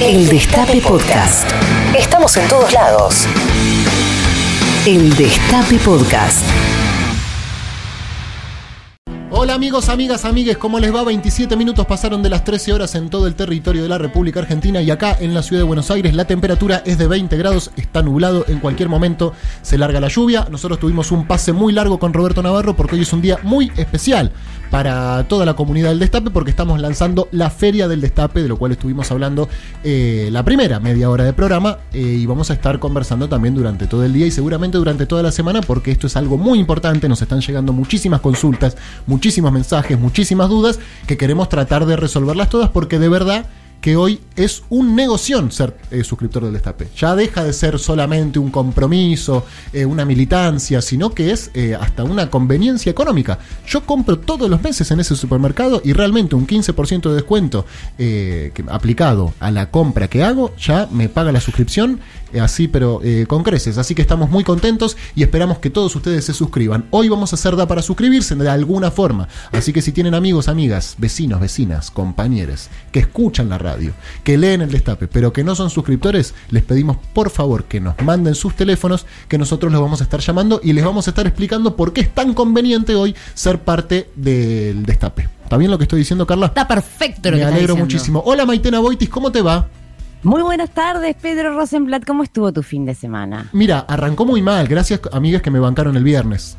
El Destape Podcast. Estamos en todos lados. El Destape Podcast. Hola amigos, amigas, amigues, ¿cómo les va? 27 minutos pasaron de las 13 horas en todo el territorio de la República Argentina y acá en la ciudad de Buenos Aires la temperatura es de 20 grados, está nublado, en cualquier momento se larga la lluvia. Nosotros tuvimos un pase muy largo con Roberto Navarro porque hoy es un día muy especial para toda la comunidad del Destape porque estamos lanzando la Feria del Destape, de lo cual estuvimos hablando eh, la primera media hora de programa eh, y vamos a estar conversando también durante todo el día y seguramente durante toda la semana porque esto es algo muy importante, nos están llegando muchísimas consultas, muchísimos mensajes, muchísimas dudas que queremos tratar de resolverlas todas porque de verdad que hoy es un negocio ser eh, suscriptor del Destape. Ya deja de ser solamente un compromiso, eh, una militancia, sino que es eh, hasta una conveniencia económica. Yo compro todos los meses en ese supermercado y realmente un 15% de descuento aplicado a la compra que hago ya me paga la suscripción así pero con creces. Así que estamos muy contentos y esperamos que todos ustedes se suscriban. Hoy vamos a hacer da para suscribirse de alguna forma. Así que si tienen amigos, amigas, vecinos, vecinas, compañeros que escuchan la radio, que leen el destape, pero que no son suscriptores, les pedimos por favor que nos manden sus teléfonos, que nosotros los vamos a estar llamando y les vamos a estar explicando por qué es tan conveniente hoy ser parte del destape. ¿Está bien lo que estoy diciendo, Carla? Está perfecto lo Me que alegro muchísimo. Hola Maitena Boitis, ¿cómo te va? Muy buenas tardes, Pedro Rosenblatt. ¿Cómo estuvo tu fin de semana? Mira, arrancó muy mal, gracias amigas que me bancaron el viernes.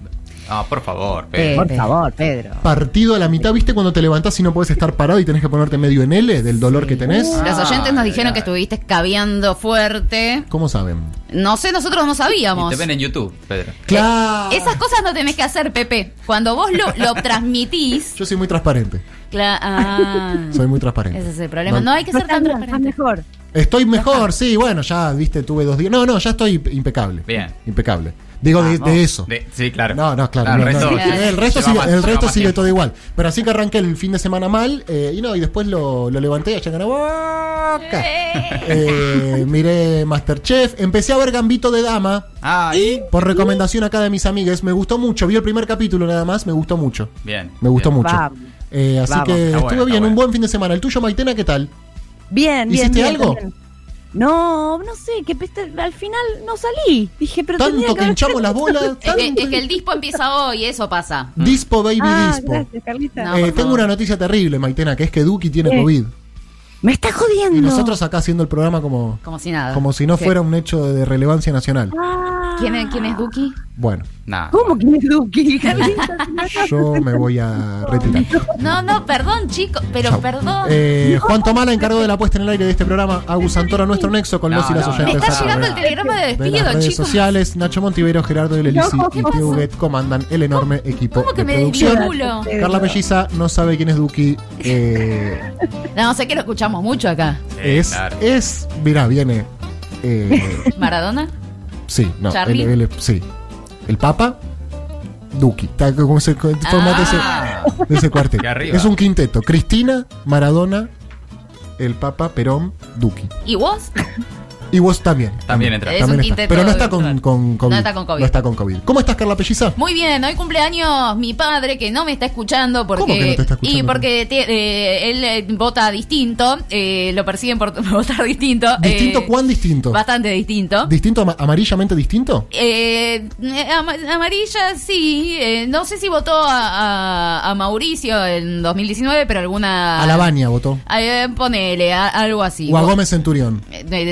Ah, por favor, Pedro. Por favor, Pedro. Partido a la mitad, ¿viste cuando te levantás y no puedes estar parado y tenés que ponerte medio en L del dolor que tenés? Los oyentes nos Ay, dijeron que estuviste escabeando fuerte. ¿Cómo saben? No sé, nosotros no Y sabíamos. te ven en YouTube, Pedro. Claro. Esas cosas no tenés que hacer, Pepe. Cuando vos lo, lo transmitís. Yo soy muy transparente. cla- ah, Soy muy transparente. ese es el problema. No hay que ser tan Estás transparente. mejor. Estoy mejor, sí, bueno, ya, viste, tuve dos días. No, no, ya estoy impecable. Bien. Impecable. Digo, de, de eso. De- sí, claro. No, no, claro. Ah, no, el no, resto, no. El resto, lleva sigue, más- el resto sigue todo igual. Pero así que arranqué el fin de semana mal eh, y no, y después lo, lo levanté y allá en la boca. Eh, miré Masterchef. Empecé a ver Gambito de Dama Ah, y. por recomendación acá de mis amigues. Me gustó mucho. Vi el primer capítulo nada más. Me gustó mucho. Bien. Me gustó bien. mucho. Eh, así Vamos. que Está estuve bueno, bien. Un buen fin de semana. ¿El tuyo, Maitena, qué tal? Bien, bien. ¿Hiciste bien, algo? bien. No, no sé, que peste- al final no salí. Dije, pero Tanto que hinchamos las bolas. Es que, tanto- es que el dispo empieza hoy, eso pasa. Dispo, baby, Ah, dispo. gracias, Carlita. No, Eh, tengo una noticia terrible, Maitena, que es que Duki tiene ¿Qué? COVID. Me está jodiendo. Y nosotros acá haciendo el programa como, Como si nada. como si no fuera un hecho de relevancia nacional. Ah. ¿Quién es, ¿Quién es Duki? Bueno, Nah. ¿Cómo que es Duki? Carlita, yo me voy a retirar. No, no, perdón, chicos, pero Chau. perdón. Eh, Juan Tomala, encargado de la puesta en el aire de este programa. Agus Santoro, nuestro nexo con No, los y las no, oyentes. Me está llegando el telegrama de de las despido, redes chicos. sociales. Nacho Montivero, Gerardo de Lelisi No, y ¿qué Teo Huguet comandan el enorme equipo ¿Cómo que de me producción. Carla Pelliza no sabe quién es Duki. Eh, No, sé que lo escuchamos mucho acá. Es, claro. es, mirá, viene. eh, ¿Maradona? Sí, no, Charlie. él- él- sí. El Papa, Duki. Está como ese co- formato ese- Ah, de ese arriba. Es un quinteto. Cristina, Maradona, el Papa, Perón, Duki. ¿Y vos? Y vos también. También entra. Es un está. quinteto Pero no está con, COVID. No está con COVID. No está con COVID. ¿Cómo estás, Carla Pelliza? Muy bien, hoy cumpleaños mi padre que no me está escuchando porque ¿Cómo que no te está escuchando? y porque te- eh, él eh, vota distinto, eh, lo persiguen por votar distinto. ¿Distinto eh, cuán distinto? Bastante distinto. ¿Distinto ama- amarillamente distinto? Ama- amarilla, sí. eh, no sé si votó a, a- a Mauricio en 2019, pero alguna. A la Baña votó. Eh, ponele, a- algo así. O a Gómez Centurión.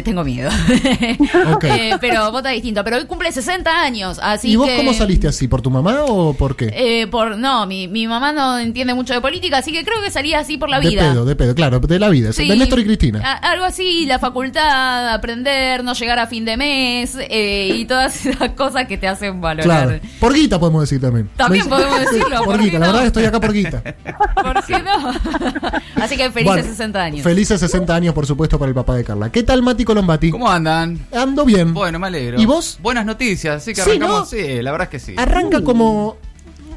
Tengo miedo. Ok. Eh, pero vota distinto. Pero hoy cumple 60 años, así ¿Y vos que- cómo saliste así? ¿Por tu mamá o por qué? Eh, por no, mi, mi mamá no entiende mucho de política, así que creo que salía así por la de vida. pedo, de pedo, claro, de la vida. Sí. De Néstor y Cristina. A- algo así, la facultad, aprender, no llegar a fin de mes eh, y todas esas cosas que te hacen valorar. Claro. Por guita podemos decir también. También podemos decirlo, Por ¿por qué guita, la verdad estoy acá por guita. ¿Por qué no? así que felices Bueno, 60 años. Felices 60 años, por supuesto, para el papá de Carla. ¿Qué tal, Mati Colombati? ¿Cómo andan? Ando bien. Bueno, me alegro. ¿Y vos? Buenas noticias, sí que Sí, arrancamos. ¿no? Sí, la verdad es que sí. Arranca como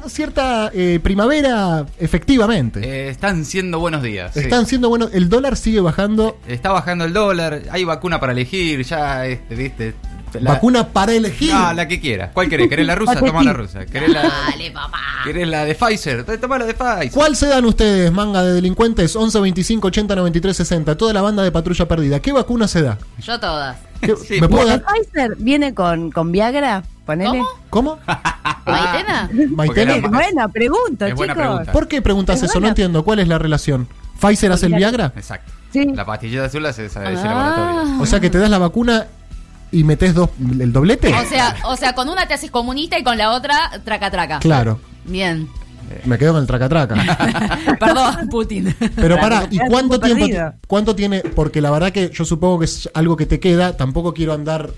cierta eh, primavera, efectivamente. Eh, están siendo buenos días. sí. Están siendo buenos. El dólar sigue bajando. Está bajando el dólar, hay vacuna para elegir, ya, este, viste, La- Vacuna para elegir. No, la que quieras. ¿Cuál querés? ¿Querés la rusa? Toma la rusa. ¿Querés la, Dale, papá. ¿Querés la de Pfizer? Toma la de Pfizer. ¿Cuál se dan ustedes, manga de delincuentes? 11 25 80 93 60. Toda la banda de patrulla perdida. ¿Qué vacuna se da? Yo todas. ¿Qué- Sí, ¿Me puedo ¿El dar? Pfizer viene con, con Viagra? Ponele. ¿Cómo? ¿Cómo? ¿Maitena? Maitena. Buena pregunta, Es buena chicos. pregunta. ¿Por qué preguntas Es eso? No entiendo. ¿Cuál es la relación? ¿Pfizer hace el Viagra? Exacto. Sí. La pastillita azul hace esa de ese Ah. laboratorio. O sea que te das la vacuna y metes dos, el doblete. O sea, o sea, con una te haces comunista y con la otra traca traca. Claro. Bien. Me quedo con el traca-traca. Perdón, Putin. Pero pará, ¿y cuánto tiempo, cuánto tiene? Porque la verdad que yo supongo que es algo que te queda. Tampoco quiero andar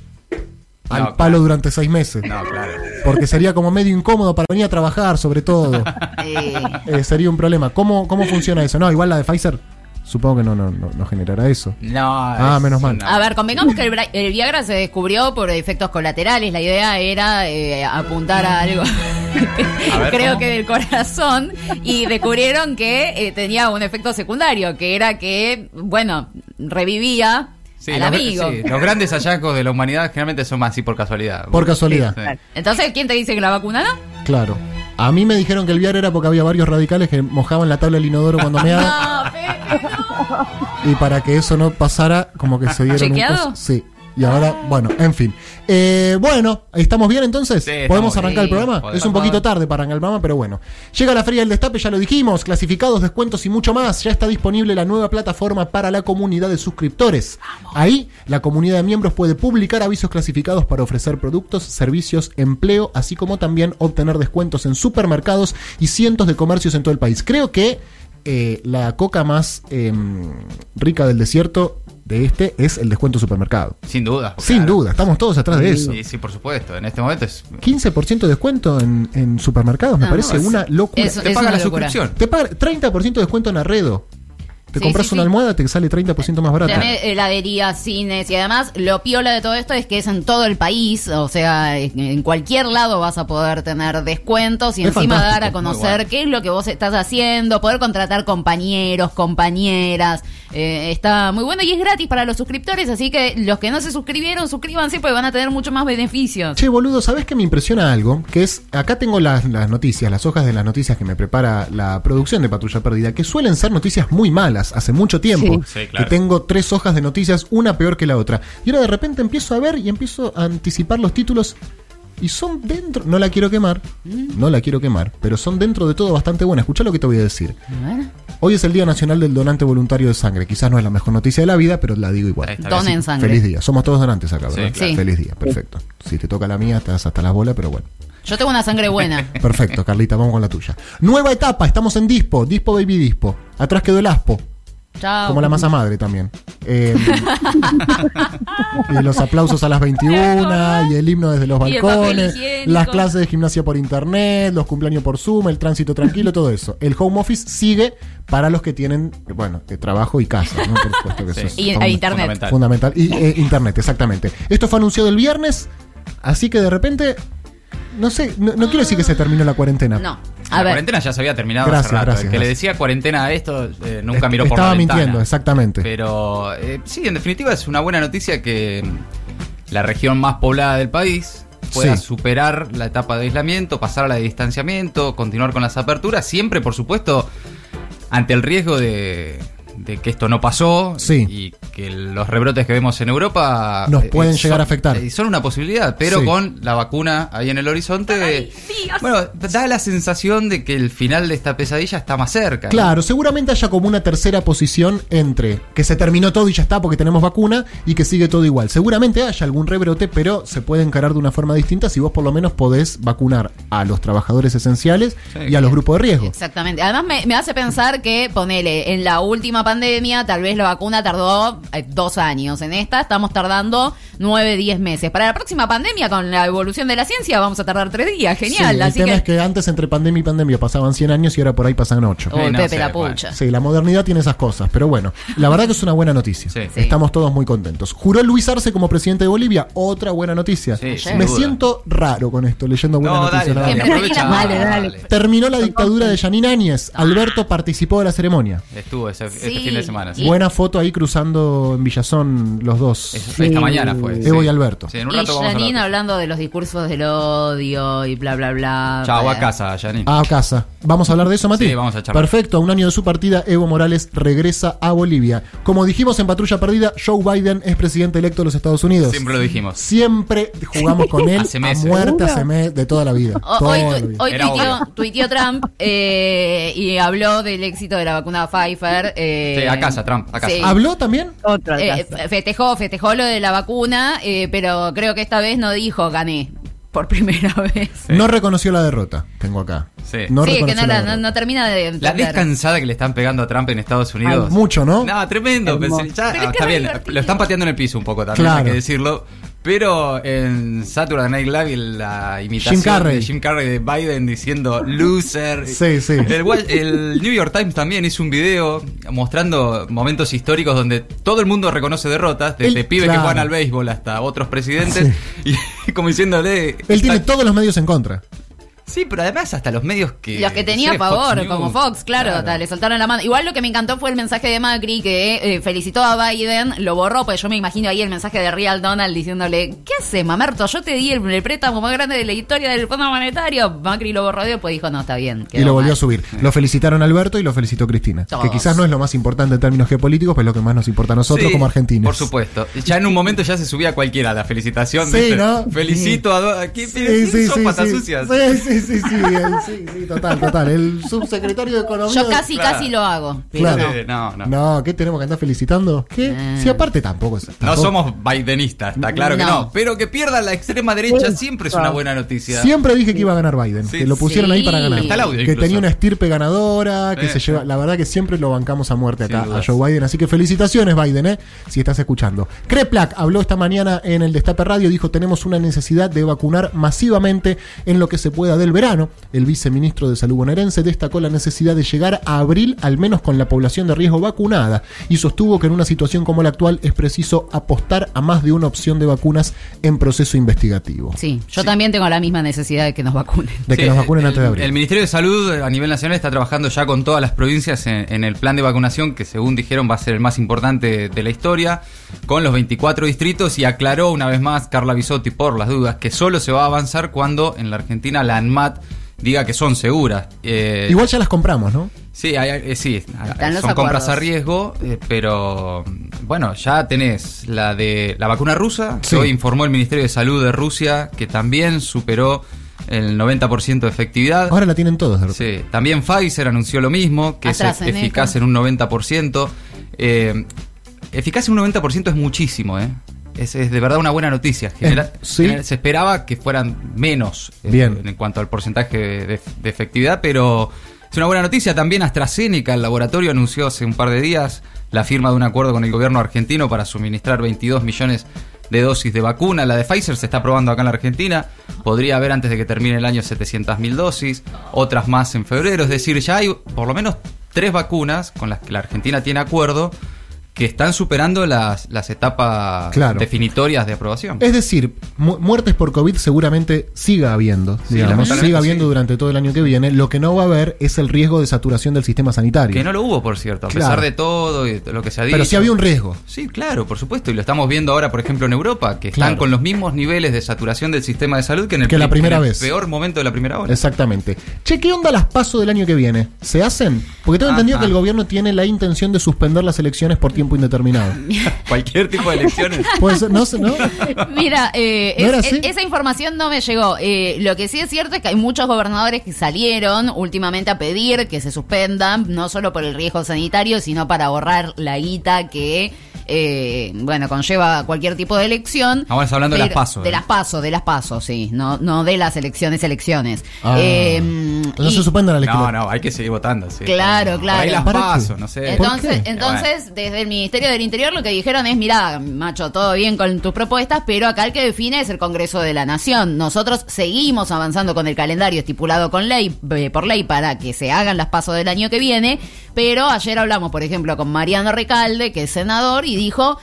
al No, claro. palo durante seis meses. No, claro. Porque sería como medio incómodo para venir a trabajar, sobre todo. Eh, Eh, sería un problema. ¿Cómo, ¿Cómo funciona eso? No, igual la de Pfizer, supongo que no, no, no, no generará eso. No. Ah, menos mal. a ver, convengamos que el, Bra- el Viagra se descubrió por efectos colaterales. La idea era eh, apuntar a algo, A ver, creo ¿cómo? que del corazón, y descubrieron que eh, tenía un efecto secundario, que era que, bueno, revivía Sí, al los, amigo. sí, los grandes hallazgos de la humanidad generalmente son más así por casualidad. Por casualidad. Sí. Entonces, ¿quién te dice que la vacuna no? Claro. A mí me dijeron que el Viagra era porque había varios radicales que mojaban la tabla del inodoro cuando me No, Pepe, no. Y para que eso no pasara, como que se dieron ¿Chequeado? Sí. Y ahora, bueno, en fin. Eh, bueno, ¿estamos bien entonces? Sí, ¿Podemos arrancar el programa? Podemos. Es un poquito tarde para arrancar el programa, pero bueno. Llega la Feria del Destape, ya lo dijimos, clasificados, descuentos y mucho más. Ya está disponible la nueva plataforma para la comunidad de suscriptores. Ahí, la comunidad de miembros puede publicar avisos clasificados para ofrecer productos, servicios, empleo, así como también obtener descuentos en supermercados y cientos de comercios en todo el país. Creo que eh, la coca más em, rica del desierto de este es el descuento supermercado. Sin duda. Sin claro. duda, estamos todos atrás de eso. Sí, sí, por supuesto. En este momento es. 15% de descuento en, en supermercados, me No, parece es- una locura. es- Te paga la locura. suscripción. Te paga 30% de descuento en Arredo. Te Sí, compras sí, una sí. almohada, te sale 30% más barata. Tenés heladerías, cines y además lo piola de todo esto es que es en todo el país, o sea, en cualquier lado vas a poder tener descuentos y Es encima dar a conocer bueno. qué es lo que vos estás haciendo, poder contratar compañeros, compañeras, eh, está muy bueno y es gratis para los suscriptores, así que los que no se suscribieron, suscríbanse porque van a tener mucho más beneficios. Che, boludo, ¿sabés que me impresiona algo? Que es, acá tengo las, las noticias, las hojas de las noticias que me prepara la producción de Patrulla Perdida, que suelen ser noticias muy malas hace mucho tiempo. Sí. Sí, claro. Que tengo tres hojas de noticias, una peor que la otra. Y ahora de repente empiezo a ver y empiezo a anticipar los títulos. Y son dentro, no la quiero quemar, no la quiero quemar, pero son dentro de todo bastante buenas. Escucha lo que te voy a decir. Hoy es el Día Nacional del Donante Voluntario de Sangre. Quizás no es la mejor noticia de la vida, pero la digo igual. Donen Sí. sangre. Feliz día. Somos todos donantes acá, Sí, ¿verdad? claro. Sí. Feliz día, perfecto. Si te toca la mía, estás hasta las bolas, pero bueno. Yo tengo una sangre buena. Perfecto, Carlita, vamos con la tuya. Nueva etapa, estamos en Dispo, Dispo Baby Dispo. Atrás quedó el Aspo, Chao. como la masa madre también. Eh, y los aplausos a las 21, y el himno desde los Y el papel balcones, higiénico. las clases de gimnasia por internet, los cumpleaños por Zoom, el tránsito tranquilo, todo eso. El home office sigue para los que tienen, bueno, trabajo y casa, ¿no? Por supuesto que Sí. eso es Y- e funda- internet. Fundamental. Fundamental. Y eh, internet, exactamente. Esto fue anunciado el viernes, así que de repente, no sé, no, no quiero decir que se terminó la cuarentena. No. La A ver. cuarentena ya se había terminado Gracias, hace rato. gracias, el que le decía cuarentena a esto eh, nunca miró por Estaba la ventana. mintiendo, exactamente. Pero eh, sí, en definitiva es una buena noticia que la región más poblada del país pueda Sí. superar la etapa de aislamiento, pasar a la de distanciamiento, continuar con las aperturas, siempre, por supuesto, ante el riesgo de, de que esto no pasó Sí. y que los rebrotes que vemos en Europa Nos eh, pueden son- llegar a afectar. eh, son una posibilidad, pero Sí. con la vacuna ahí en el horizonte, Dios. bueno, da la sensación de que el final de esta pesadilla está más cerca. ¿no? Claro, seguramente haya como una tercera posición entre que se terminó todo y ya está porque tenemos vacuna y que sigue todo igual. Seguramente haya algún rebrote, pero se puede encarar de una forma distinta si vos por lo menos podés vacunar a los trabajadores esenciales Sí, y a los grupos de riesgo. Exactamente. Además me, me hace pensar que, ponele, en la última pandemia tal vez la vacuna tardó eh, dos años. En esta estamos tardando nueve, diez meses. Para la próxima pandemia, con la evolución de la ciencia, vamos a tardar tres días. Genial. Sí, el Así tema que... es que antes entre pandemia y pandemia pasaban 100 años y ahora por ahí pasan 8. Uy, no Pepe sé, la bueno. pucha. Sí, la modernidad tiene esas cosas, pero bueno, la verdad que es una buena noticia. Sí. Sí. Estamos todos muy contentos. Juró Luis Arce como presidente de Bolivia, otra buena noticia. Sí, Me duda. siento raro con esto, leyendo buenas No, dale, dale. Dale, dale. Terminó la dictadura de Yanine Áñez. Alberto participó de la ceremonia. Estuvo ese, ese Sí, este Sí. fin de semana. sí. Buena foto ahí cruzando en Villazón los dos. Esta mañana fue. Evo sí. y Alberto. Sí, en un Y vamos a Janine hablando de los discursos del odio y bla, bla, bla. Chao, a Para- casa, Janine. A casa. ¿Vamos a hablar de eso, Mati? Sí, vamos a charlar. Perfecto. A un año de su partida, Evo Morales regresa a Bolivia. Como dijimos en Patrulla Perdida, Joe Biden es presidente electo de los Estados Unidos. Siempre lo dijimos. Siempre jugamos con él Hace a muerte hace mes de toda la vida. O- Toda Hoy, la vida. hoy tuiteó, tuiteó Trump eh, y habló del éxito de la vacuna Pfizer. eh, Sí, a casa, Trump, a casa. sí. ¿Habló también? Otra Eh, festejó, festejó lo de la vacuna, eh, pero creo que esta vez no dijo gané por primera vez. Sí. No reconoció la derrota. Tengo acá. Sí. No sí, que no, la no, no termina de La descansada que le están pegando a Trump en Estados Unidos. Ay, mucho, ¿no? No, tremendo. Hermoso. pensé- ya- Pero es que está es bien, divertido. lo están pateando en el piso un poco también, Claro. hay que decirlo. Pero en Saturday Night Live la imitación Jim Carrey. de Jim Carrey de Biden diciendo loser. Sí, sí. El, New York Times también hizo un video mostrando momentos históricos donde todo el mundo reconoce derrotas, desde pibes claro. que juegan al béisbol hasta otros presidentes, y como diciéndole... Él está- tiene todos los medios en contra. Sí, pero además hasta los medios que... Los que tenía a no sé, favor, Fox como Fox, claro, le soltaron la mano. Igual lo que me encantó fue el mensaje de Macri que eh, felicitó a Biden, lo borró, pues yo me imagino ahí el mensaje de Real Donald diciéndole, ¿qué hace, mamerto? Yo te di el, el préstamo más grande de la historia del Fondo Monetario. Macri lo borró y después dijo, no, está bien. Y lo volvió mal". a subir. Lo felicitaron Alberto y lo felicitó Cristina. Todos. Que quizás no es lo más importante en términos geopolíticos, pero es lo que más nos importa a nosotros Sí, como argentinos. Por supuesto. Ya en un momento ya se subía cualquiera la felicitación. Sí, ¿viste? ¿no? Felicito a... Do- ¿a ¿Qué, Sí, sí, son sí, patas sí. sucias? Sí, sí, sí, sí, sí, sí, total, total. El subsecretario de Economía. Yo casi, Claro. casi lo hago. Pero Claro. no. No, no. No, ¿qué tenemos que andar felicitando? ¿Qué? Eh. Si aparte tampoco es. No somos bidenistas, está claro que No. Pero que pierda la extrema derecha siempre es una buena noticia. Siempre dije que iba a ganar Biden. Sí. que lo pusieron Sí. ahí para ganar. Está el audio que incluso. tenía una estirpe ganadora, que Eh. se lleva. La verdad que siempre lo bancamos a muerte acá a. Joe Biden. Así que felicitaciones, Biden, ¿eh? Si estás escuchando. Kreplak habló esta mañana en el Destape Radio. Dijo: Tenemos una necesidad de vacunar masivamente en lo que se pueda del verano. El viceministro de Salud bonaerense destacó la necesidad de llegar a abril al menos con la población de riesgo vacunada y sostuvo que en una situación como la actual es preciso apostar a más de una opción de vacunas en proceso investigativo. Sí, yo también tengo la misma necesidad de que nos vacunen. De que Sí, nos vacunen el, antes de abril. El Ministerio de Salud a nivel nacional está trabajando ya con todas las provincias en, en el plan de vacunación que según dijeron va a ser el más importante de la historia, con los 24 distritos y aclaró una vez más Carla Bisotti por las dudas que solo se va a avanzar cuando en la Argentina la ANMAT diga que son seguras. Eh, Igual ya las compramos, ¿no? Sí, hay- eh, sí, los son compras a riesgo, eh, pero bueno, ya tenés la de la vacuna rusa, que hoy informó el Ministerio de Salud de Rusia que también superó el 90% de efectividad. Ahora la tienen todos. de repente. Sí, también Pfizer anunció lo mismo, que es eficaz en un 90%. Eh, eficaz en un 90% es muchísimo, ¿eh? Es, es de verdad una buena noticia. Sí. se esperaba que fueran menos eh, Bien. en cuanto al porcentaje de, de efectividad, pero es una buena noticia. También AstraZeneca, el laboratorio, anunció hace un par de días la firma de un acuerdo con el gobierno argentino para suministrar 22 millones de dosis de vacuna. La de Pfizer se está probando acá en la Argentina. Podría haber antes de que termine el año 700.000 dosis, otras más en febrero. Es decir, ya hay por lo menos tres vacunas con las que la Argentina tiene acuerdo que están superando las, las etapas Claro. definitorias de aprobación. Es decir, mu- muertes por COVID seguramente siga habiendo, Sí, digamos, siga habiendo sí. durante todo el año que viene. Lo que no va a haber es el riesgo de saturación del sistema sanitario. Que no lo hubo, por cierto, a Claro. pesar de todo y lo que se ha dicho. Pero sí había un riesgo. Sí, claro, por supuesto, y lo estamos viendo ahora, por ejemplo, en Europa, que están Claro. con los mismos niveles de saturación del sistema de salud que en el, Que la pri- primera en el vez. peor momento de la primera ola. Exactamente. Che, ¿qué onda las pasos del año que viene? ¿Se hacen? Porque tengo Ajá. entendido que el gobierno tiene la intención de suspender las elecciones por tiempo indeterminado. Cualquier tipo de elecciones. ¿Puede ser? ¿No? sé, ¿No? Mira, eh, es- esa información no me llegó. Eh, lo que sí es cierto es que hay muchos gobernadores que salieron últimamente a pedir que se suspendan, no solo por el riesgo sanitario, sino para ahorrar la guita que, eh, bueno, conlleva cualquier tipo de elección. Ahora está hablando de las Pero- PASO, De ¿eh? las pasos, de las pasos, sí. No, no de las elecciones, elecciones. Ah. Eh, no y- se suspenda la lectura. No, no, hay que seguir votando, sí. Claro, Por ahí claro. las ¿Para qué? paso, no sé. ¿Por Entonces, entonces desde el Ministerio del Interior lo que dijeron es, mira, macho, todo bien con tus propuestas, pero acá el que define es el Congreso de la Nación. Nosotros seguimos avanzando con el calendario estipulado con ley, eh, por ley para que se hagan las pasos del año que viene, pero ayer hablamos, por ejemplo, con Mariano Recalde, que es senador, y dijo...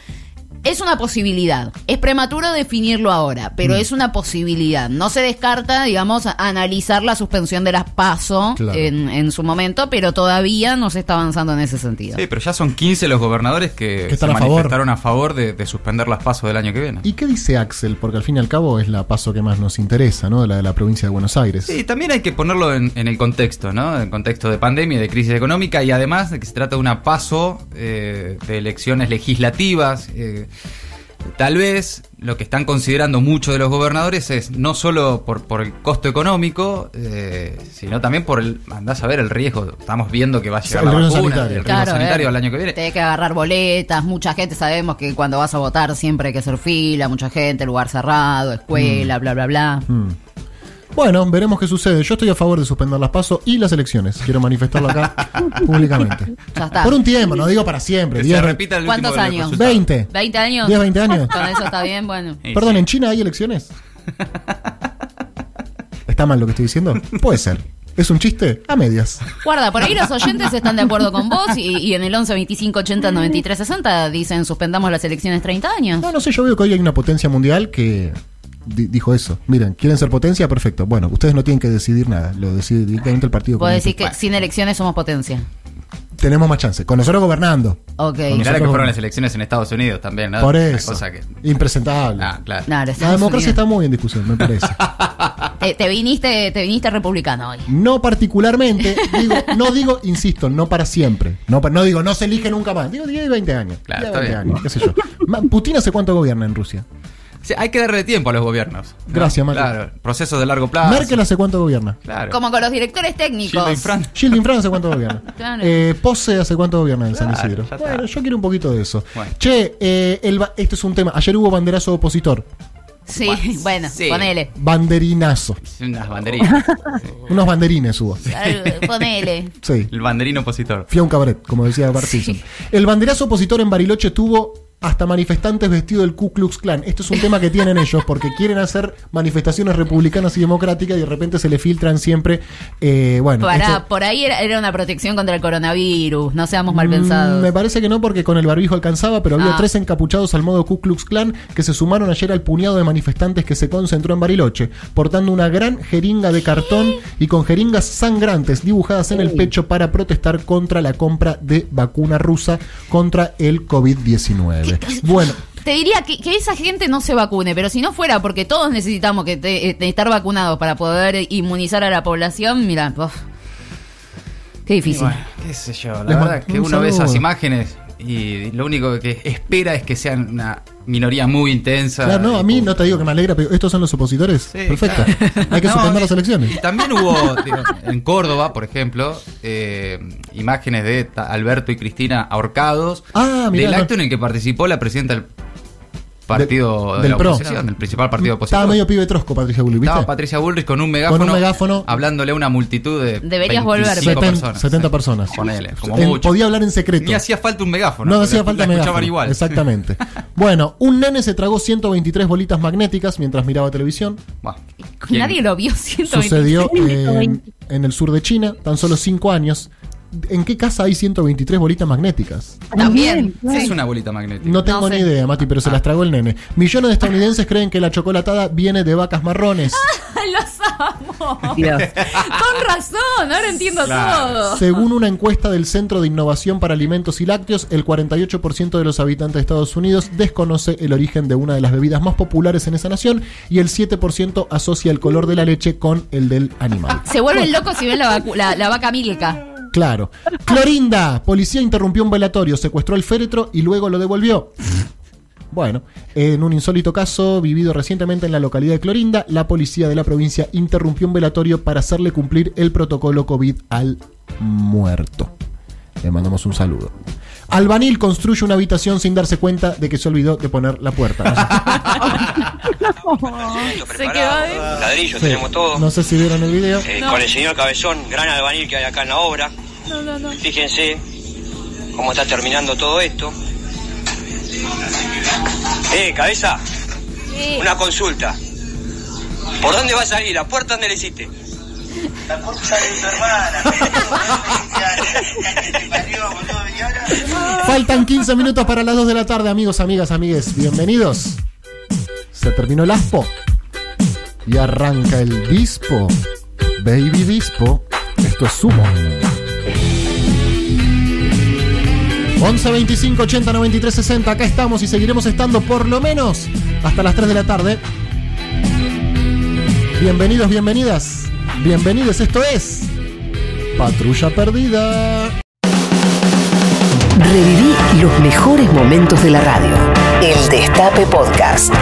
Es una posibilidad. Es prematuro definirlo ahora, pero Mm. es una posibilidad. No se descarta, digamos, analizar la suspensión de las PASO Claro. en, en su momento, pero todavía no se está avanzando en ese sentido. Sí, pero ya son 15 los gobernadores que, Que están se a favor. manifestaron a favor de, de suspender las pasos del año que viene. ¿Y qué dice Axel? Porque al fin y al cabo es la paso que más nos interesa, ¿no? La de la provincia de Buenos Aires. Sí, también hay que ponerlo en, en el contexto, ¿no? En contexto de pandemia y de crisis económica y además de que se trata de una paso eh, de elecciones legislativas. eh, tal vez lo que están considerando muchos de los gobernadores es no solo por, por el costo económico, eh, sino también por el, andás a ver el riesgo. Estamos viendo que va a llegar El la vacuna, sanitario. el riesgo Claro, sanitario eh, el año que viene. Te que agarrar boletas, mucha gente sabemos que cuando vas a votar siempre hay que hacer fila, mucha gente, lugar cerrado, escuela, bla, bla, bla. Mm. Bueno, veremos qué sucede. Yo estoy a favor de suspender las pasos y las elecciones. Quiero manifestarlo acá públicamente. Ya está. Por un tiempo, no digo para siempre. Que 10, se repita el ¿Cuántos último años? resultado. 20. ¿20 años? 10, 20 años. Con eso está bien, bueno. Perdón, sí. ¿en China hay elecciones? ¿Está mal lo que estoy diciendo? Puede ser. ¿Es un chiste? A medias. Guarda, por ahí los oyentes están de acuerdo con vos y, y en el 11 25 80 93 60 dicen suspendamos las elecciones 30 años. No, no sé, yo veo que hoy hay una potencia mundial que dijo eso. Miren, ¿quieren ser potencia? Perfecto. Bueno, ustedes no tienen que decidir nada. Lo decide directamente el partido. Puedo decir que sin elecciones somos potencia. Tenemos más chance. Con nosotros gobernando. Ok. Y mirá Nosotros- que fueron las elecciones en Estados Unidos también, ¿no? Por Una eso. cosa que- Impresentable. Ah, claro. La democracia Unidos. está muy en discusión, me parece. te, te viniste, te viniste republicano hoy. No particularmente, digo, no digo, insisto, no para siempre. No, no digo, no se elige nunca más. Digo 10 y 20 años. Claro, 10 está 20 bien. años, qué sé yo. Putin hace cuánto gobierna en Rusia. Hay que darle tiempo a los gobiernos. ¿no? Gracias, Mati. Claro, procesos de largo plazo. Merkel hace cuánto gobierna. Claro. Como con los directores técnicos. Gilles Fran hace cuánto gobierna. Claro. Eh, Pose hace cuánto gobierna en San Isidro. Bueno, yo quiero un poquito de eso. Bueno. Che, eh, el este es un tema. Ayer hubo banderazo opositor. Sí, bueno, Sí. ponele. Banderinazo. Unas banderinas. Unos banderines hubo. Ponele. Sí. El banderín opositor. Fui a un cabaret, como decía Bart Sí. Simpson. El banderazo opositor en Bariloche tuvo hasta manifestantes vestidos del Ku Klux Klan. Esto es un tema que tienen ellos porque quieren hacer manifestaciones republicanas y democráticas y de repente se le filtran siempre. eh, bueno, Pará, esto- por ahí era, una protección contra el coronavirus. No seamos mal Mm, pensados. Me parece que no, porque con el barbijo alcanzaba, pero había Ah. tres encapuchados al modo Ku Klux Klan que se sumaron ayer al puñado de manifestantes que se concentró en Bariloche, portando una gran jeringa de cartón y con jeringas sangrantes dibujadas en el pecho para protestar contra la compra de vacuna rusa contra el COVID-19. Bueno. Te diría que, que esa gente no se vacune, pero si no fuera porque todos necesitamos que te- eh, estar vacunados para poder inmunizar a la población, mira, uf, qué difícil. Bueno, qué sé yo, la Les verdad que un uno ve esas imágenes y lo único que espera es que sean una minoría muy intensa. Claro, no, a mí no te digo que me alegra, pero estos son los opositores. Sí, Perfecto. claro. Hay que No, suspender las elecciones. y También hubo digo, en Córdoba, por ejemplo, eh, imágenes de Alberto y Cristina ahorcados Ah, mirá, del no- acto en el que participó la presidenta del partido Del- de del la PRO. oposición, del principal partido opositor. Estaba medio pibe trosco, Patricia Bullrich, ¿viste? Estaba Patricia Bullrich con un megáfono, Con un megáfono. hablándole a una multitud de Deberías volver, 25 Seten- personas. 70 Sí. personas. Ponele, como En- mucho. Podía hablar en secreto. Ni hacía falta un megáfono. No la- hacía la falta escuchaban megáfono. igual. Exactamente. bueno, un nene se tragó 123 bolitas magnéticas mientras miraba televisión. ¿quién? Nadie lo vio, 120. Sucedió en, en el sur de China, tan solo 5 años. ¿En qué casa hay 123 bolitas magnéticas? También. ¿Qué es una bolita magnética? No tengo No ni sé. idea, Mati, pero se las tragó el nene. Millones de estadounidenses creen que la chocolatada viene de vacas marrones. Los amo. Dios. Con razón, ahora entiendo Claro. todo. Según una encuesta del Centro de Innovación para Alimentos y Lácteos, el 48% de los habitantes de Estados Unidos desconoce el origen de una de las bebidas más populares en esa nación y el 7% asocia el color de la leche con el del animal. Se vuelven locos si ven la, la, la vaca Milka. Claro. Clorinda, policía interrumpió un velatorio, secuestró el féretro y luego lo devolvió. Bueno, en un insólito caso vivido recientemente en la localidad de Clorinda, la policía de la provincia interrumpió un velatorio para hacerle cumplir el protocolo COVID al muerto. Le mandamos un saludo. Albanil construye una habitación sin darse cuenta de que se olvidó de poner la puerta. Se quedó ahí. Ladrillo, tenemos todo. no sé si vieron el video. Eh, No. Con el señor Cabezón, gran albanil que hay acá en la obra. No, no, no. Fíjense cómo está terminando todo esto. Eh, cabeza, Sí. una consulta. ¿Por dónde va a salir? ¿La puerta dónde le hiciste? La concha de tu hermana, que te parió, boludo, y. Faltan 15 minutos para las 2 de la tarde, amigos, amigas, amigues. Bienvenidos. Se terminó el aspo. Y arranca el dispo. Baby dispo. Esto es sumo. 11 25 80 93 60. Acá estamos y seguiremos estando por lo menos hasta las 3 de la tarde. Bienvenidos, bienvenidas. Bienvenidos, esto es Patrulla Perdida. Reviví los mejores momentos de la radio. El Destape Podcast.